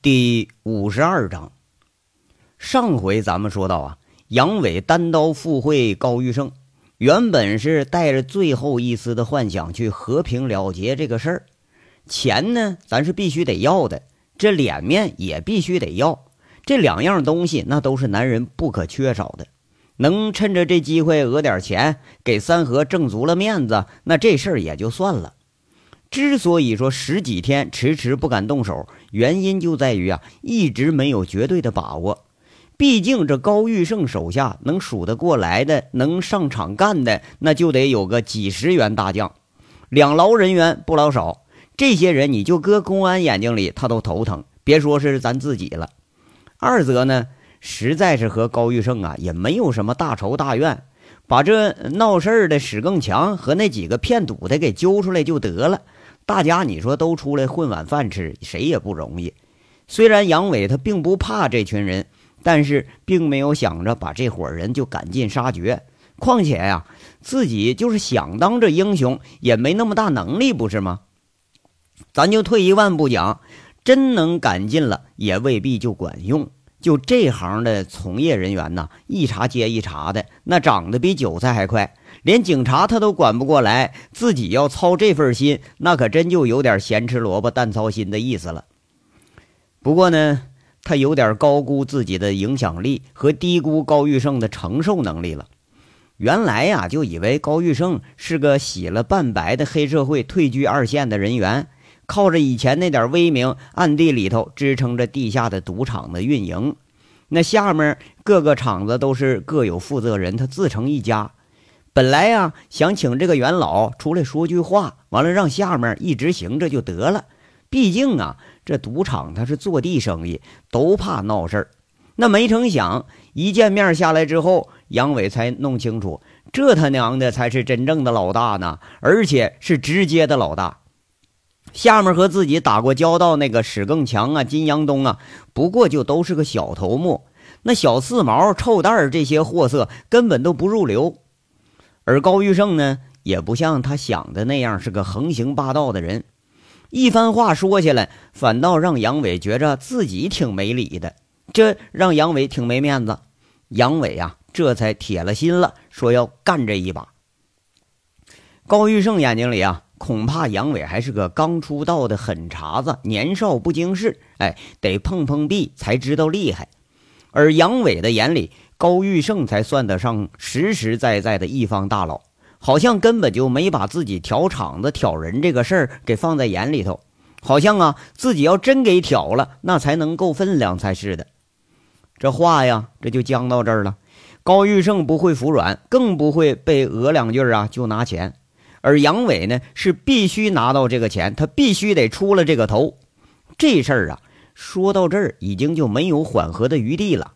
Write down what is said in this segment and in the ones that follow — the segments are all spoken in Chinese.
第五十二章，上回咱们说到啊，杨伟单刀赴会高玉胜，原本是带着最后一丝的幻想去和平了结这个事儿。钱呢，咱是必须得要的，这脸面也必须得要，这两样东西那都是男人不可缺少的。能趁着这机会讹点钱，给三河挣足了面子，那这事儿也就算了。之所以说十几天迟迟不敢动手，原因就在于啊，一直没有绝对的把握。毕竟这高玉胜手下能数得过来的、能上场干的，那就得有个几十员大将，两劳人员不老少。这些人你就搁公安眼睛里，他都头疼，别说是咱自己了。二则呢，实在是和高玉胜啊也没有什么大仇大怨，把这闹事儿的史更强和那几个骗赌的给揪出来就得了。大家，你说都出来混碗饭吃，谁也不容易。虽然杨伟他并不怕这群人，但是并没有想着把这伙人就赶尽杀绝。况且呀，自己就是想当这英雄，也没那么大能力，不是吗？咱就退一万步讲，真能赶尽了，也未必就管用。就这行的从业人员呐，一茬接一茬的，那长得比韭菜还快。连警察他都管不过来，自己要操这份心，那可真就有点咸吃萝卜淡操心的意思了。不过呢，他有点高估自己的影响力和低估高玉胜的承受能力了。原来呀，就以为高玉胜是个洗了半白的黑社会退居二线的人员，靠着以前那点威名，暗地里头支撑着地下的赌场的运营。那下面各个厂子都是各有负责人，他自成一家。本来呀，想请这个元老出来说句话，完了让下面一直行着就得了。毕竟啊，这赌场他是坐地生意，都怕闹事儿。那没成想，一见面下来之后，杨伟才弄清楚，这他娘的才是真正的老大呢，而且是直接的老大。下面和自己打过交道那个史更强啊、金阳东啊，不过就都是个小头目，那小四毛、臭蛋儿这些货色根本都不入流。而高玉胜呢，也不像他想的那样是个横行霸道的人，一番话说下来，反倒让杨伟觉着自己挺没理的，这让杨伟挺没面子。杨伟啊，这才铁了心了，说要干这一把。高玉胜眼睛里啊，恐怕杨伟还是个刚出道的狠茬子，年少不经事，哎，得碰碰壁才知道厉害。而杨伟的眼里，高玉胜才算得上实实在在的一方大佬，好像根本就没把自己挑场子、挑人这个事儿给放在眼里头，好像啊自己要真给挑了，那才能够分量才是的。这话呀，这就僵到这儿了。高玉胜不会服软，更不会被讹两句啊就拿钱，而杨伟呢是必须拿到这个钱，他必须得出了这个头。这事儿啊，说到这儿已经就没有缓和的余地了。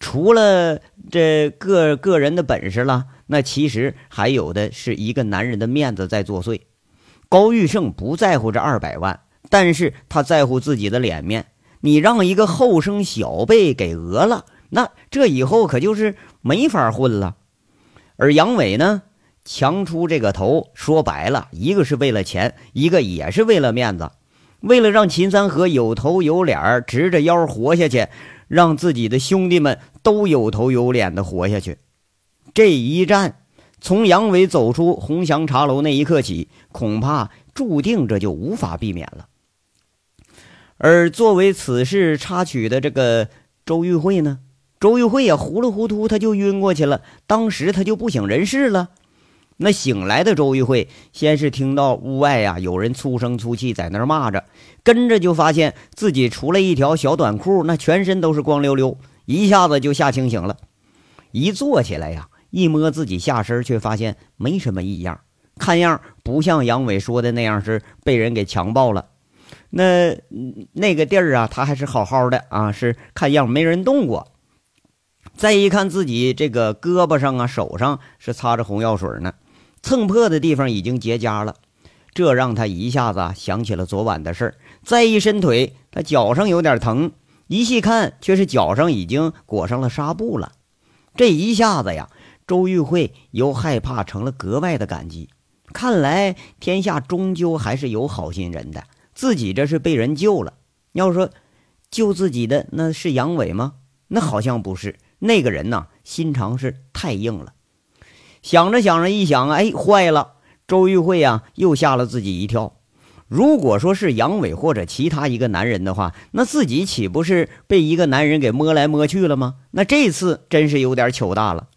除了这个个人的本事了，那其实还有的是一个男人的面子在作祟。高玉胜不在乎这二百万，但是他在乎自己的脸面。你让一个后生小辈给讹了，那这以后可就是没法混了。而杨伟呢，强出这个头，说白了，一个是为了钱，一个也是为了面子，为了让秦三河有头有脸儿，直着腰活下去。让自己的兄弟们都有头有脸的活下去。这一战，从杨伟走出红祥茶楼那一刻起，恐怕注定这就无法避免了。而作为此事插曲的这个周玉慧呢，周玉慧也糊里糊涂，他就晕过去了。当时他就不省人事了。那醒来的周玉慧，先是听到屋外呀有人粗声粗气在那儿骂着，跟着就发现自己除了一条小短裤，那全身都是光溜溜，一下子就吓清醒了。一坐起来呀，一摸自己下身，却发现没什么异样，看样不像杨伟说的那样是被人给强暴了。那那个地儿啊，他还是好好的啊，是看样没人动过。再一看自己这个胳膊上啊、手上是擦着红药水呢。蹭破的地方已经结痂了，这让他一下子想起了昨晚的事儿。再一伸腿，他脚上有点疼，一细看，却是脚上已经裹上了纱布了。这一下子呀，周玉慧由害怕成了格外的感激。看来天下终究还是有好心人的，自己这是被人救了。要说救自己的那是杨伟吗？那好像不是。那个人呐，心肠是太硬了。想着想着，一想，哎，坏了！周玉慧呀，又吓了自己一跳。如果说是杨伟或者其他一个男人的话，那自己岂不是被一个男人给摸来摸去了吗？那这次真是有点糗大了。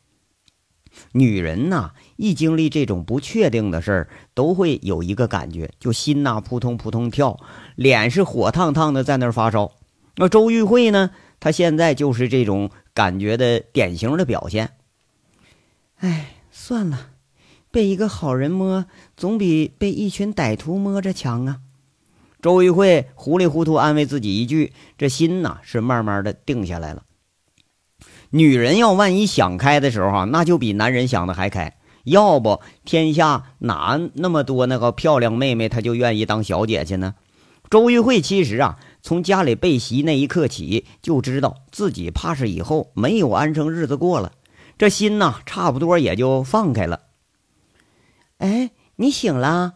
女人呐，一经历这种不确定的事儿，都会有一个感觉，就心呐扑通扑通跳，脸是火烫烫的，在那儿发烧。那周玉慧呢，她现在就是这种感觉的典型的表现。哎。算了，被一个好人摸，总比被一群歹徒摸着强啊！周玉慧糊里糊涂安慰自己一句，这心呐是慢慢的定下来了。女人要万一想开的时候，那就比男人想的还开。要不天下哪那么多那个漂亮妹妹，她就愿意当小姐去呢？周玉慧其实啊，从家里被袭那一刻起，就知道自己怕是以后没有安生日子过了。这心呐，差不多也就放开了。哎，你醒了！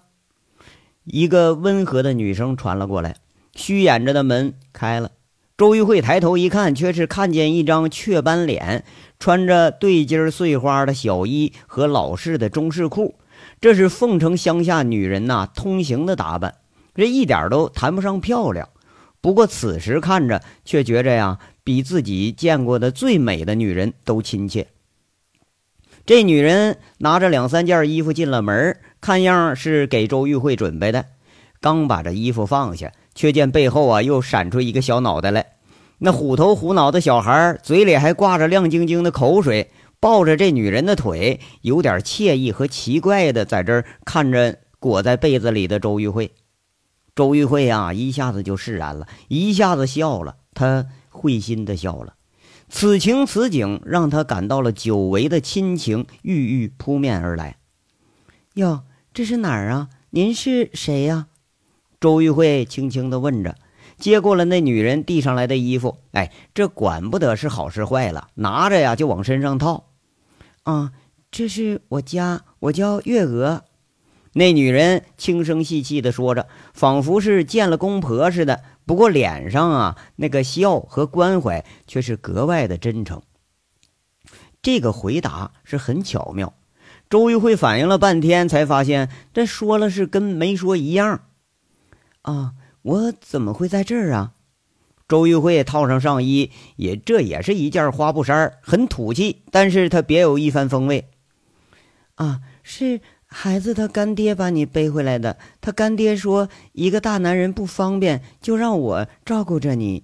一个温和的女声传了过来。虚掩着的门开了，周玉慧抬头一看，却是看见一张雀斑脸，穿着对襟碎花的小衣和老式的中式裤，这是凤城乡下女人呐通行的打扮，这一点都谈不上漂亮。不过此时看着，却觉着呀，比自己见过的最美的女人都亲切。这女人拿着两三件衣服进了门，看样是给周玉慧准备的。刚把这衣服放下，却见背后啊又闪出一个小脑袋来。那虎头虎脑的小孩嘴里还挂着亮晶晶的口水，抱着这女人的腿，有点惬意和奇怪的在这儿看着裹在被子里的周玉慧。周玉慧啊，一下子就释然了，一下子笑了，她会心的笑了。此情此景，让他感到了久违的亲情，郁郁扑面而来。哟，这是哪儿啊？您是谁呀？周玉慧轻轻地问着，接过了那女人递上来的衣服。哎，这管不得是好是坏了，拿着呀就往身上套。啊，这是我家，我叫月娥。那女人轻声细气地说着，仿佛是见了公婆似的。不过脸上啊，那个笑和关怀却是格外的真诚。这个回答是很巧妙。周玉慧反应了半天，才发现这说了是跟没说一样。啊，我怎么会在这儿啊？周玉慧套上上衣，也这也是一件花布衫，很土气，但是它别有一番风味。啊，是。孩子他干爹把你背回来的，他干爹说一个大男人不方便，就让我照顾着你。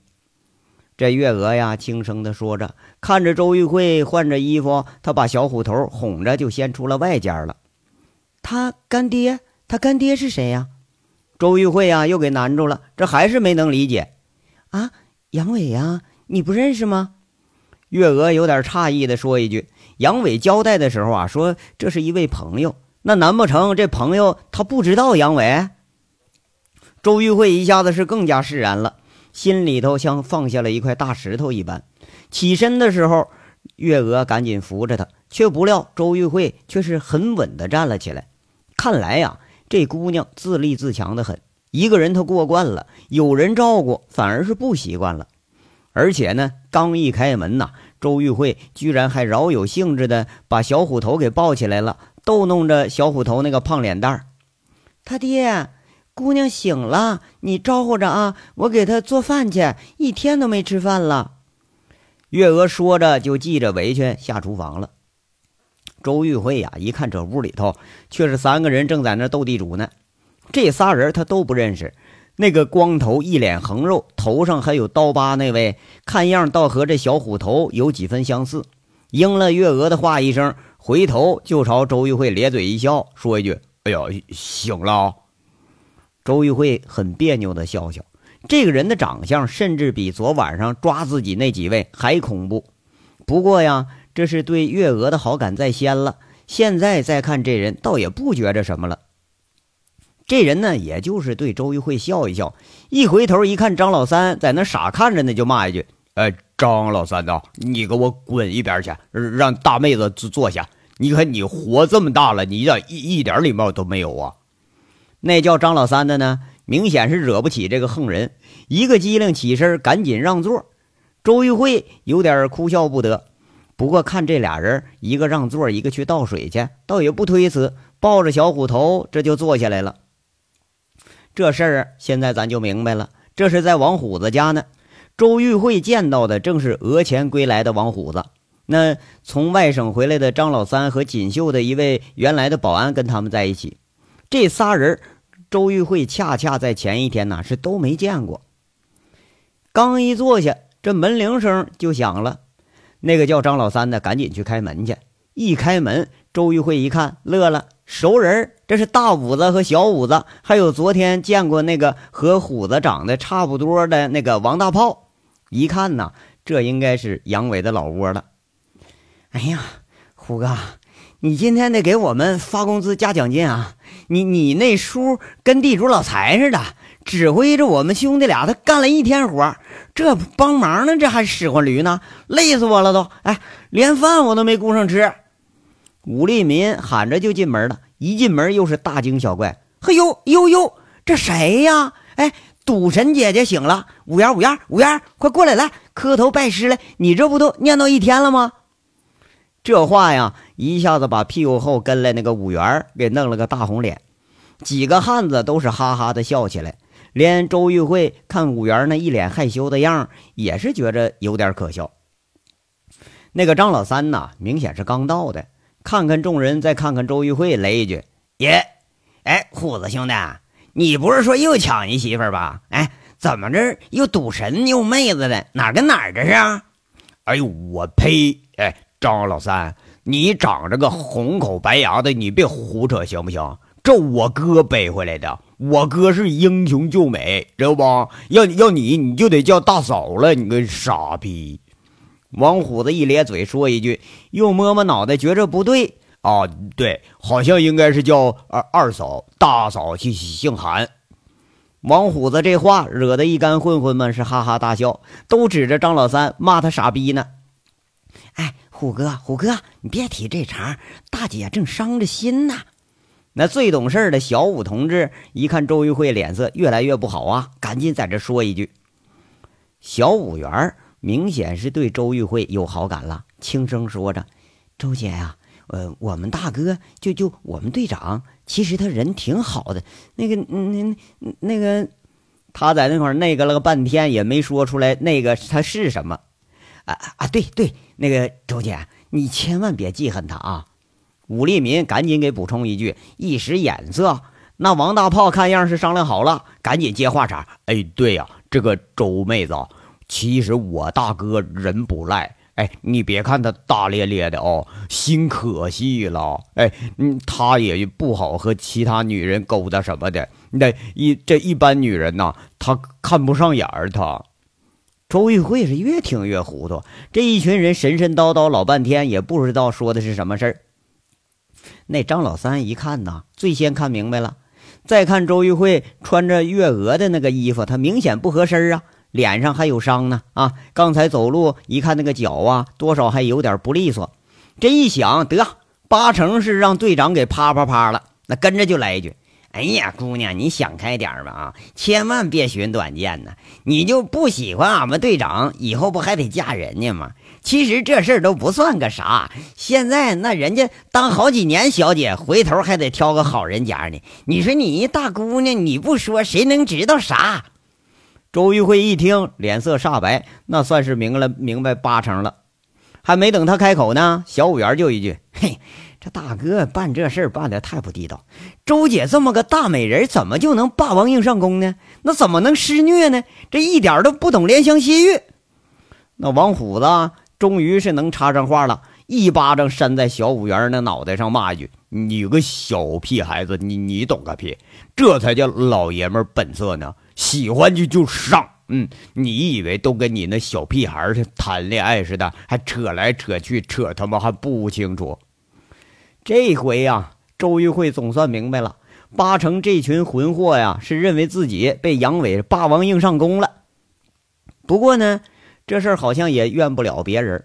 这月娥呀，轻声地说着，看着周玉慧换着衣服，他把小虎头哄着就先出了外间了。他干爹，他干爹是谁呀？周玉慧呀，又给难住了，这还是没能理解。啊，杨伟呀，你不认识吗？月娥有点诧异地说一句。杨伟交代的时候啊，说这是一位朋友。那难不成这朋友他不知道杨伟？周玉慧一下子是更加释然了，心里头像放下了一块大石头一般。起身的时候，月娥赶紧扶着他，却不料周玉慧却是很稳的站了起来。看来呀，这姑娘自立自强的很，一个人她过惯了，有人照顾反而是不习惯了。而且呢，刚一开门呐，周玉慧居然还饶有兴致的把小虎头给抱起来了。逗弄着小虎头那个胖脸蛋儿，他爹，姑娘醒了，你招呼着啊，我给她做饭去，一天都没吃饭了。月娥说着就系着围裙下厨房了。周玉慧呀，一看这屋里头却是三个人正在那斗地主呢，这仨人他都不认识。那个光头、一脸横肉、头上还有刀疤那位，看样倒和这小虎头有几分相似。应了月娥的话一声。回头就朝周玉慧咧嘴一笑，说一句：“哎呀，醒了。”周玉慧很别扭的笑笑。这个人的长相，甚至比昨晚上抓自己那几位还恐怖。不过呀，这是对月娥的好感在先了。现在再看这人，倒也不觉着什么了。这人呢，也就是对周玉慧笑一笑，一回头一看张老三在那傻看着呢，就骂一句：“哎，张老三呐，你给我滚一边去，让大妹子坐坐下。”你看，你活这么大了，你咋一一点礼貌都没有啊？那叫张老三的呢，明显是惹不起这个横人，一个机灵起身，赶紧让座。周玉慧有点哭笑不得，不过看这俩人，一个让座，一个去倒水去，倒也不推辞，抱着小虎头，这就坐下来了。这事儿现在咱就明白了，这是在王虎子家呢。周玉慧见到的正是额前归来的王虎子，那从外省回来的张老三和锦绣的一位原来的保安跟他们在一起。这仨人，周玉慧恰恰在前一天呢是都没见过。刚一坐下，这门铃声就响了，那个叫张老三的赶紧去开门去。一开门，周玉慧一看，乐了。熟人，这是大五子和小五子，还有昨天见过那个和虎子长得差不多的那个王大炮。一看呐，这应该是杨伟的老窝了。哎呀，虎哥，你今天得给我们发工资加奖金啊！你你那叔跟地主老财似的，指挥着我们兄弟俩，他干了一天活，这帮忙呢，这还使唤驴呢，累死我了都！哎，连饭我都没顾上吃。武立民喊着就进门了，一进门又是大惊小怪：“嘿呦呦呦，这谁呀？哎，赌神姐姐醒了！五元五元五元，快过来来磕头拜师来！你这不都念叨一天了吗？”这话呀，一下子把屁股后跟来那个五元给弄了个大红脸，几个汉子都是哈哈的笑起来，连周玉慧看五元那一脸害羞的样也是觉着有点可笑。那个张老三呐，明显是刚到的。看看众人，再看看周玉慧，来一句：“耶，哎，虎子兄弟，你不是说又抢一媳妇儿吧？哎，怎么着又赌神又妹子的，哪跟哪儿这是？”哎呦，我呸！哎，张老三，你长着个红口白牙的，你别胡扯行不行？这我哥背回来的，我哥是英雄救美，知道不？要要你，你就得叫大嫂了，你个傻逼！王虎子一咧嘴说一句，又摸摸脑袋，觉着不对啊，对，好像应该是叫二二嫂，大嫂姓姓韩。王虎子这话惹得一干混混们是哈哈大笑，都指着张老三骂他傻逼呢。哎，虎哥，虎哥，你别提这茬，大姐正伤着心呢。那最懂事的小五同志一看周玉慧脸色越来越不好啊，赶紧在这说一句：“小五元。”明显是对周玉慧有好感了，轻声说着：“周姐呀，呃，我们大哥就就我们队长，其实他人挺好的。那个，那那个，他在那块那个了个半天也没说出来那个他是什么。啊啊，对对，那个周姐，你千万别记恨他啊！”武立民赶紧给补充一句，一时眼色。那王大炮看样是商量好了，赶紧接话茬：“哎，对呀，这个周妹子。”其实我大哥人不赖，哎，你别看他大咧咧的哦，心可细了，哎，嗯，他也不好和其他女人勾搭什么的。那一这一般女人呐，他看不上眼儿。他周玉慧是越听越糊涂，这一群人神神叨叨老半天，也不知道说的是什么事儿。那张老三一看呐，最先看明白了，再看周玉慧穿着月娥的那个衣服，她明显不合身啊。脸上还有伤呢啊！刚才走路一看那个脚啊，多少还有点不利索。这一想，得八成是让队长给啪啪啪了。那跟着就来一句：“哎呀，姑娘，你想开点吧啊，千万别寻短见呢。你就不喜欢俺们队长，以后不还得嫁人家吗？其实这事儿都不算个啥。现在那人家当好几年小姐，回头还得挑个好人家呢。你说你一大姑娘，你不说谁能知道啥？”周玉慧一听，脸色煞白，那算是明了明白八成了。还没等他开口呢，小五元就一句：“嘿，这大哥办这事办的太不地道。周姐这么个大美人，怎么就能霸王硬上弓呢？那怎么能施虐呢？这一点都不懂怜香惜玉。”那王虎子终于是能插上话了，一巴掌扇在小五元那脑袋上，骂一句：“你个小屁孩子，你你懂个屁！这才叫老爷们本色呢。”喜欢就就上，嗯，你以为都跟你那小屁孩儿谈恋爱似的，还扯来扯去，扯他妈还不清楚。这回呀，周玉慧总算明白了，八成这群混货呀是认为自己被杨伟霸王硬上弓了。不过呢，这事儿好像也怨不了别人。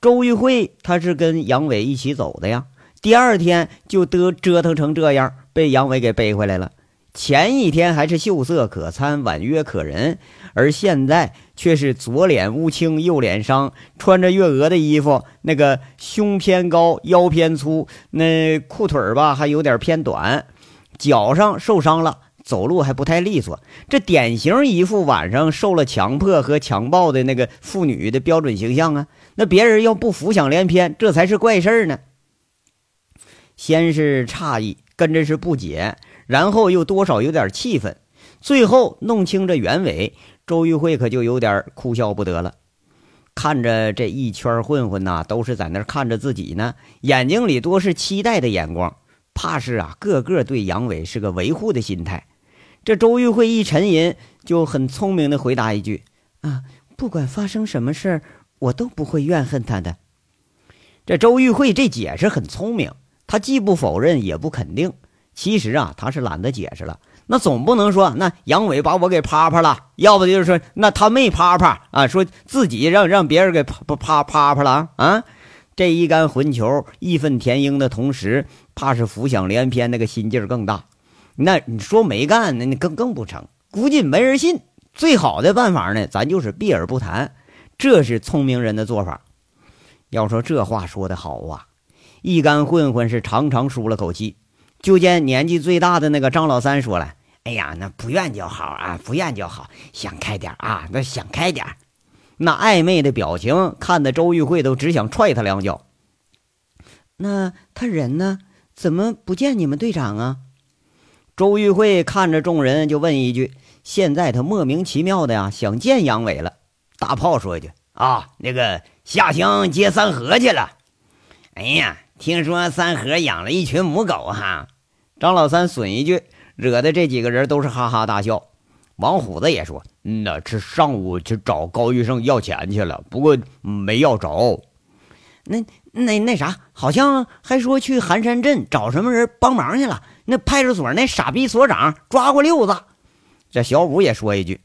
周玉慧他是跟杨伟一起走的呀，第二天就得折腾成这样，被杨伟给背回来了。前一天还是秀色可餐、婉约可人，而现在却是左脸乌青、右脸伤，穿着月娥的衣服，那个胸偏高、腰偏粗，那裤腿儿吧还有点偏短，脚上受伤了，走路还不太利索。这典型一副晚上受了强迫和强暴的那个妇女的标准形象啊！那别人要不浮想联翩，这才是怪事儿呢。先是诧异，跟着是不解。然后又多少有点气愤，最后弄清这原委，周玉慧可就有点哭笑不得了。看着这一圈混混呐，都是在那看着自己呢，眼睛里多是期待的眼光，怕是啊，个个对杨伟是个维护的心态。这周玉慧一沉吟，就很聪明的回答一句：“啊，不管发生什么事儿，我都不会怨恨他的。”这周玉慧这解释很聪明，她既不否认，也不肯定。其实啊，他是懒得解释了。那总不能说那杨伟把我给啪啪了，要不就是说那他没啪啪啊，说自己让让别人给啪啪啪啪了啊。这一干混球义愤填膺的同时，怕是浮想联翩，那个心劲儿更大。那你说没干，那那更更不成，估计没人信。最好的办法呢，咱就是避而不谈，这是聪明人的做法。要说这话说的好啊，一干混混是长长舒了口气。就见年纪最大的那个张老三说了：“哎呀，那不愿就好啊，不愿就好，想开点啊，那想开点。”那暧昧的表情看得周玉慧都只想踹他两脚。那他人呢？怎么不见你们队长啊？周玉慧看着众人就问一句：“现在他莫名其妙的呀，想见杨伟了。”大炮说一句：“啊，那个下乡接三河去了。”哎呀，听说三河养了一群母狗哈。张老三损一句，惹得这几个人都是哈哈大笑。王虎子也说：“嗯呐，这上午去找高玉胜要钱去了，不过没要着。那那那啥，好像还说去寒山镇找什么人帮忙去了。那派出所那傻逼所长抓过六子。”这小五也说一句：“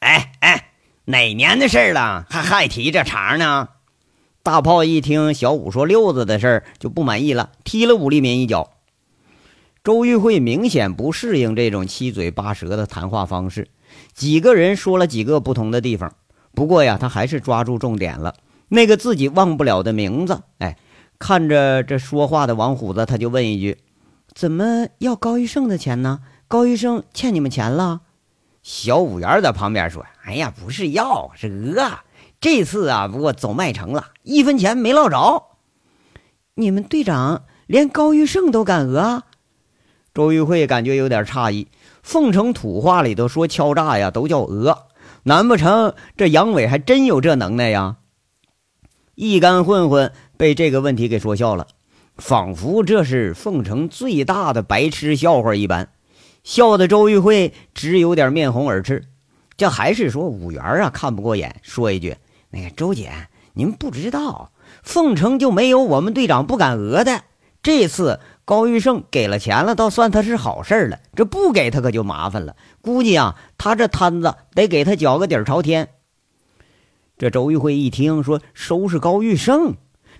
哎哎，哪年的事了？还还提这茬呢？”大炮一听小五说六子的事儿，就不满意了，踢了武立民一脚。周玉慧明显不适应这种七嘴八舌的谈话方式，几个人说了几个不同的地方，不过呀，他还是抓住重点了，那个自己忘不了的名字。哎，看着这说话的王虎子，他就问一句：“怎么要高玉胜的钱呢？高玉胜欠你们钱了？”小五元在旁边说：“哎呀，不是要，是讹。这次啊，不过走麦城了，一分钱没捞着。你们队长连高玉胜都敢讹？”周玉慧感觉有点诧异，凤城土话里头说敲诈呀，都叫讹，难不成这杨伟还真有这能耐呀？一干混混被这个问题给说笑了，仿佛这是凤城最大的白痴笑话一般，笑的周玉慧只有点面红耳赤。这还是说五元啊，看不过眼，说一句：“那个周姐，您不知道，凤城就没有我们队长不敢讹的，这次。”高玉胜给了钱了，倒算他是好事了。这不给他可就麻烦了。估计啊，他这摊子得给他搅个底儿朝天。这周玉慧一听说收拾高玉胜，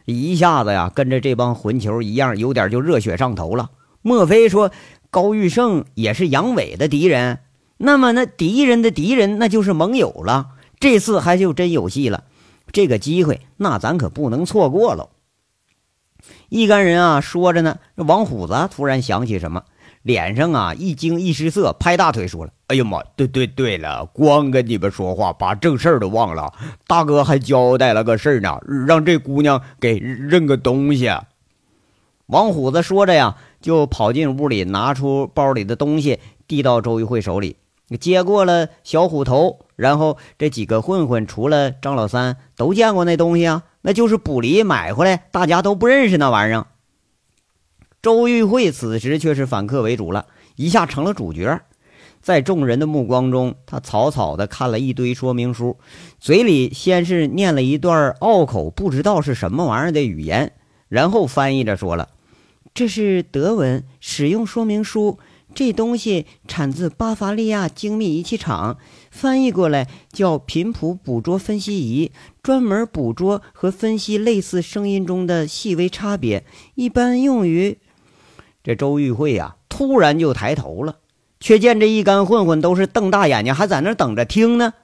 一下子呀，跟着这帮混球一样，有点就热血上头了。莫非说高玉胜也是杨伟的敌人？那么那敌人的敌人，那就是盟友了。这次还就真有戏了。这个机会，那咱可不能错过了。一干人啊，说着呢，这王虎子突然想起什么，脸上啊一惊一失色，拍大腿说了：“哎呀妈，对对对了，光跟你们说话，把正事儿都忘了。大哥还交代了个事儿呢，让这姑娘给认个东西。”王虎子说着呀，就跑进屋里，拿出包里的东西，递到周玉慧手里，接过了小虎头，然后这几个混混，除了张老三，都见过那东西啊。那就是卜离买回来，大家都不认识那玩意儿。周玉慧此时却是反客为主了，一下成了主角。在众人的目光中，他草草的看了一堆说明书，嘴里先是念了一段拗口不知道是什么玩意儿的语言，然后翻译着说了：“这是德文使用说明书。”这东西产自巴伐利亚精密仪器厂，翻译过来叫频谱捕捉分析仪，专门捕捉和分析类似声音中的细微差别，一般用于……这周玉慧呀，突然就抬头了，却见这一干混混都是瞪大眼睛，还在那等着听呢。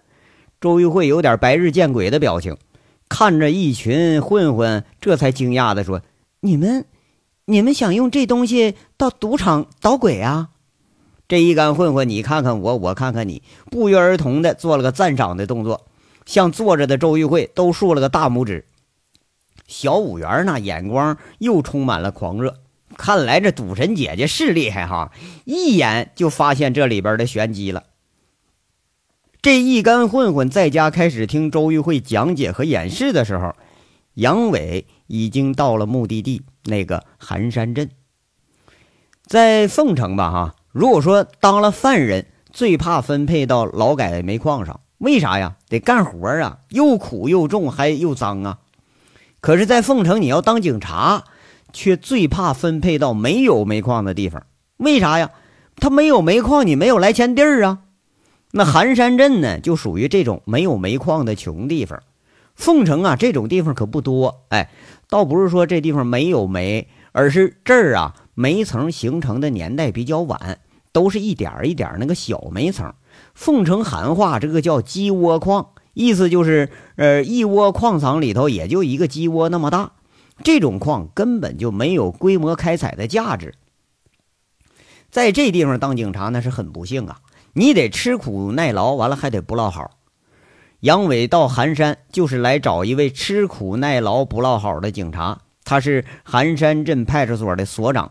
周玉慧有点白日见鬼的表情，看着一群混混，这才惊讶的说：“你们，你们想用这东西到赌场捣鬼啊？”这一干混混，你看看我，我看看你，不约而同的做了个赞赏的动作，向坐着的周玉慧都竖了个大拇指。小五元那眼光又充满了狂热，看来这赌神姐姐是厉害哈，一眼就发现这里边的玄机了。这一干混混在家开始听周玉慧讲解和演示的时候，杨伟已经到了目的地那个寒山镇，在凤城吧哈。如果说当了犯人，最怕分配到劳改煤矿上，为啥呀？得干活啊，又苦又重，还又脏啊。可是，在凤城你要当警察，却最怕分配到没有煤矿的地方，为啥呀？他没有煤矿，你没有来钱地儿啊。那寒山镇呢，就属于这种没有煤矿的穷地方。凤城啊，这种地方可不多。哎，倒不是说这地方没有煤，而是这儿啊，煤层形成的年代比较晚，都是一点一点那个小煤层。凤城喊话，这个叫鸡窝矿，意思就是，呃，一窝矿藏里头也就一个鸡窝那么大。这种矿根本就没有规模开采的价值。在这地方当警察那是很不幸啊。你得吃苦耐劳，完了还得不落好。杨伟到寒山就是来找一位吃苦耐劳、不落好的警察，他是寒山镇派出所的所长。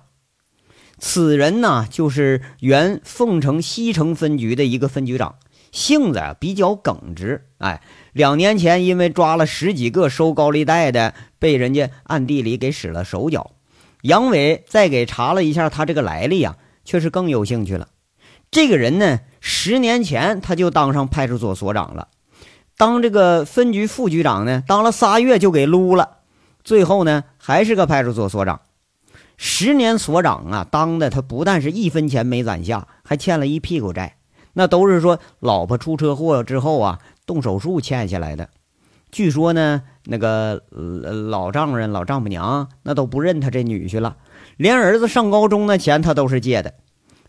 此人呢，就是原凤城西城分局的一个分局长，性子啊比较耿直。哎，两年前因为抓了十几个收高利贷的，被人家暗地里给使了手脚。杨伟再给查了一下他这个来历啊，却是更有兴趣了。这个人呢？十年前他就当上派出所所长了，当这个分局副局长呢，当了仨月就给撸了，最后呢还是个派出所所长。十年所长啊，当的他不但是一分钱没攒下，还欠了一屁股债，那都是说老婆出车祸之后啊动手术欠下来的。据说呢，那个老丈人、老丈母娘那都不认他这女婿了，连儿子上高中的钱他都是借的。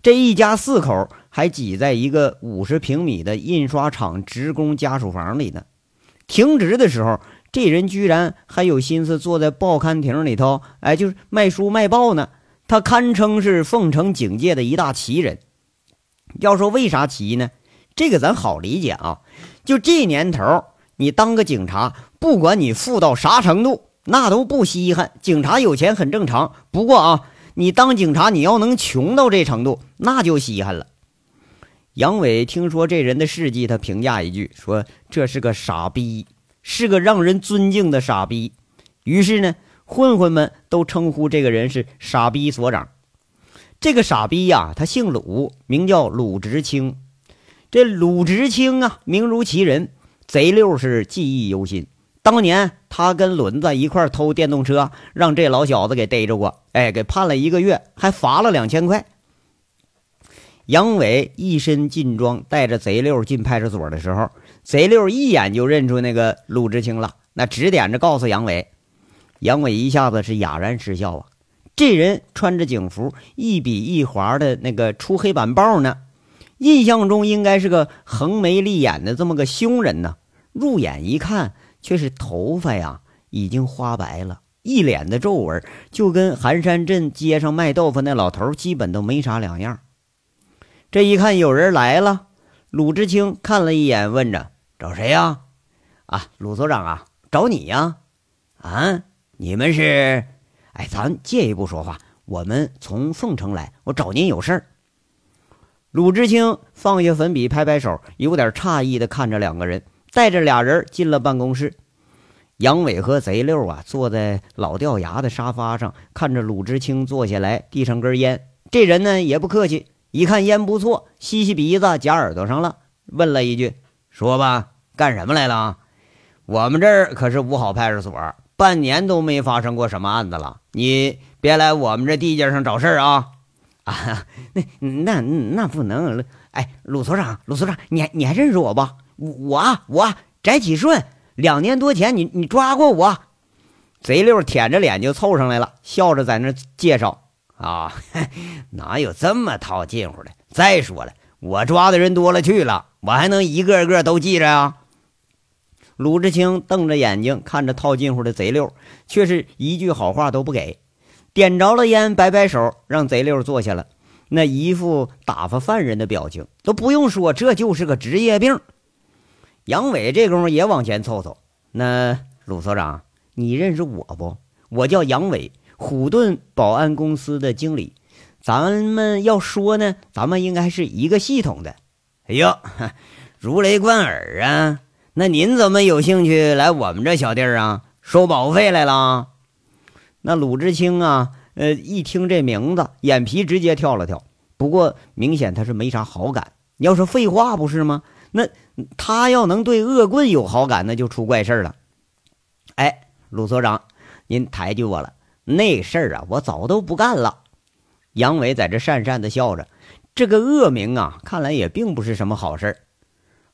这一家四口还挤在一个五十平米的印刷厂职工家属房里呢。停职的时候，这人居然还有心思坐在报刊亭里头，哎，就是卖书卖报呢。他堪称是凤城警界的一大奇人。要说为啥奇呢？这个咱好理解啊。就这年头，你当个警察，不管你富到啥程度，那都不稀罕。警察有钱很正常。不过啊。你当警察，你要能穷到这程度，那就稀罕了。杨伟听说这人的事迹，他评价一句说：“这是个傻逼，是个让人尊敬的傻逼。”于是呢，混混们都称呼这个人是“傻逼所长”。这个傻逼呀，他姓鲁，名叫鲁直清。这鲁直清啊，名如其人，贼溜是记忆犹新。当年他跟轮子一块偷电动车，让这老小子给逮着过，哎，给判了一个月，还罚了两千块。杨伟一身劲装，带着贼六进派出所的时候，贼六一眼就认出那个鲁智青了，那指点着告诉杨伟。杨伟一下子是哑然失笑啊！这人穿着警服，一笔一划的那个出黑板报呢，印象中应该是个横眉立眼的这么个凶人呢。入眼一看。却是头发呀，已经花白了，一脸的皱纹，就跟寒山镇街上卖豆腐那老头基本都没啥两样。这一看有人来了，鲁智清看了一眼，问着：“找谁呀？”“啊，鲁所长啊，找你呀。”“啊，你们是？哎，咱借一步说话，我们从凤城来，我找您有事儿。”鲁智清放下粉笔，拍拍手，有点诧异的看着两个人。带着俩人进了办公室，杨伟和贼六啊坐在老掉牙的沙发上，看着鲁智清坐下来，递上根烟。这人呢也不客气，一看烟不错，吸吸鼻子夹耳朵上了，问了一句：“说吧，干什么来了？我们这儿可是五好派出所，半年都没发生过什么案子了，你别来我们这地界上找事儿啊！”啊，那那那不能！哎，鲁所长，鲁所长，你你还认识我不？我我翟启顺，两年多前你你抓过我，贼六舔着脸就凑上来了，笑着在那介绍啊，哪有这么套近乎的？再说了，我抓的人多了去了，我还能一个个都记着啊？鲁智清瞪着眼睛看着套近乎的贼六，却是一句好话都不给。点着了烟，摆摆手，让贼六坐下了。那一副打发犯人的表情，都不用说，这就是个职业病。杨伟这功夫也往前凑凑。那鲁所长，你认识我不？我叫杨伟，虎盾保安公司的经理。咱们要说呢，咱们应该是一个系统的。哎呦，如雷贯耳啊！那您怎么有兴趣来我们这小地儿啊？收保护费来了？那鲁智清啊，呃，一听这名字，眼皮直接跳了跳。不过明显他是没啥好感。要说废话不是吗？那他要能对恶棍有好感，那就出怪事了。哎，鲁所长，您抬举我了。那事儿啊，我早都不干了。杨伟在这讪讪的笑着。这个恶名啊，看来也并不是什么好事儿。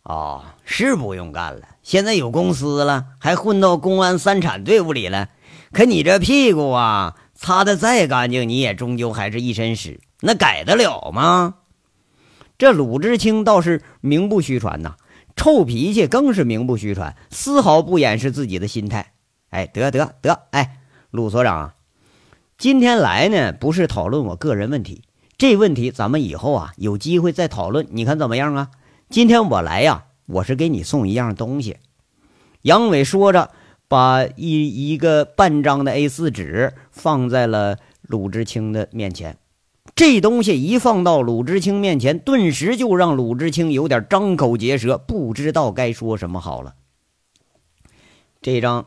哦，是不用干了。现在有公司了，还混到公安三产队伍里了。可你这屁股啊，擦的再干净，你也终究还是一身屎，那改得了吗？这鲁智清倒是名不虚传呐，臭脾气更是名不虚传，丝毫不掩饰自己的心态。哎，得得得，哎，鲁所长，今天来呢，不是讨论我个人问题，这问题咱们以后啊有机会再讨论，你看怎么样啊？今天我来呀，我是给你送一样东西。杨伟说着，把一一个半张的 A 四纸放在了鲁智清的面前。这东西一放到鲁智清面前，顿时就让鲁智清有点张口结舌，不知道该说什么好了。这张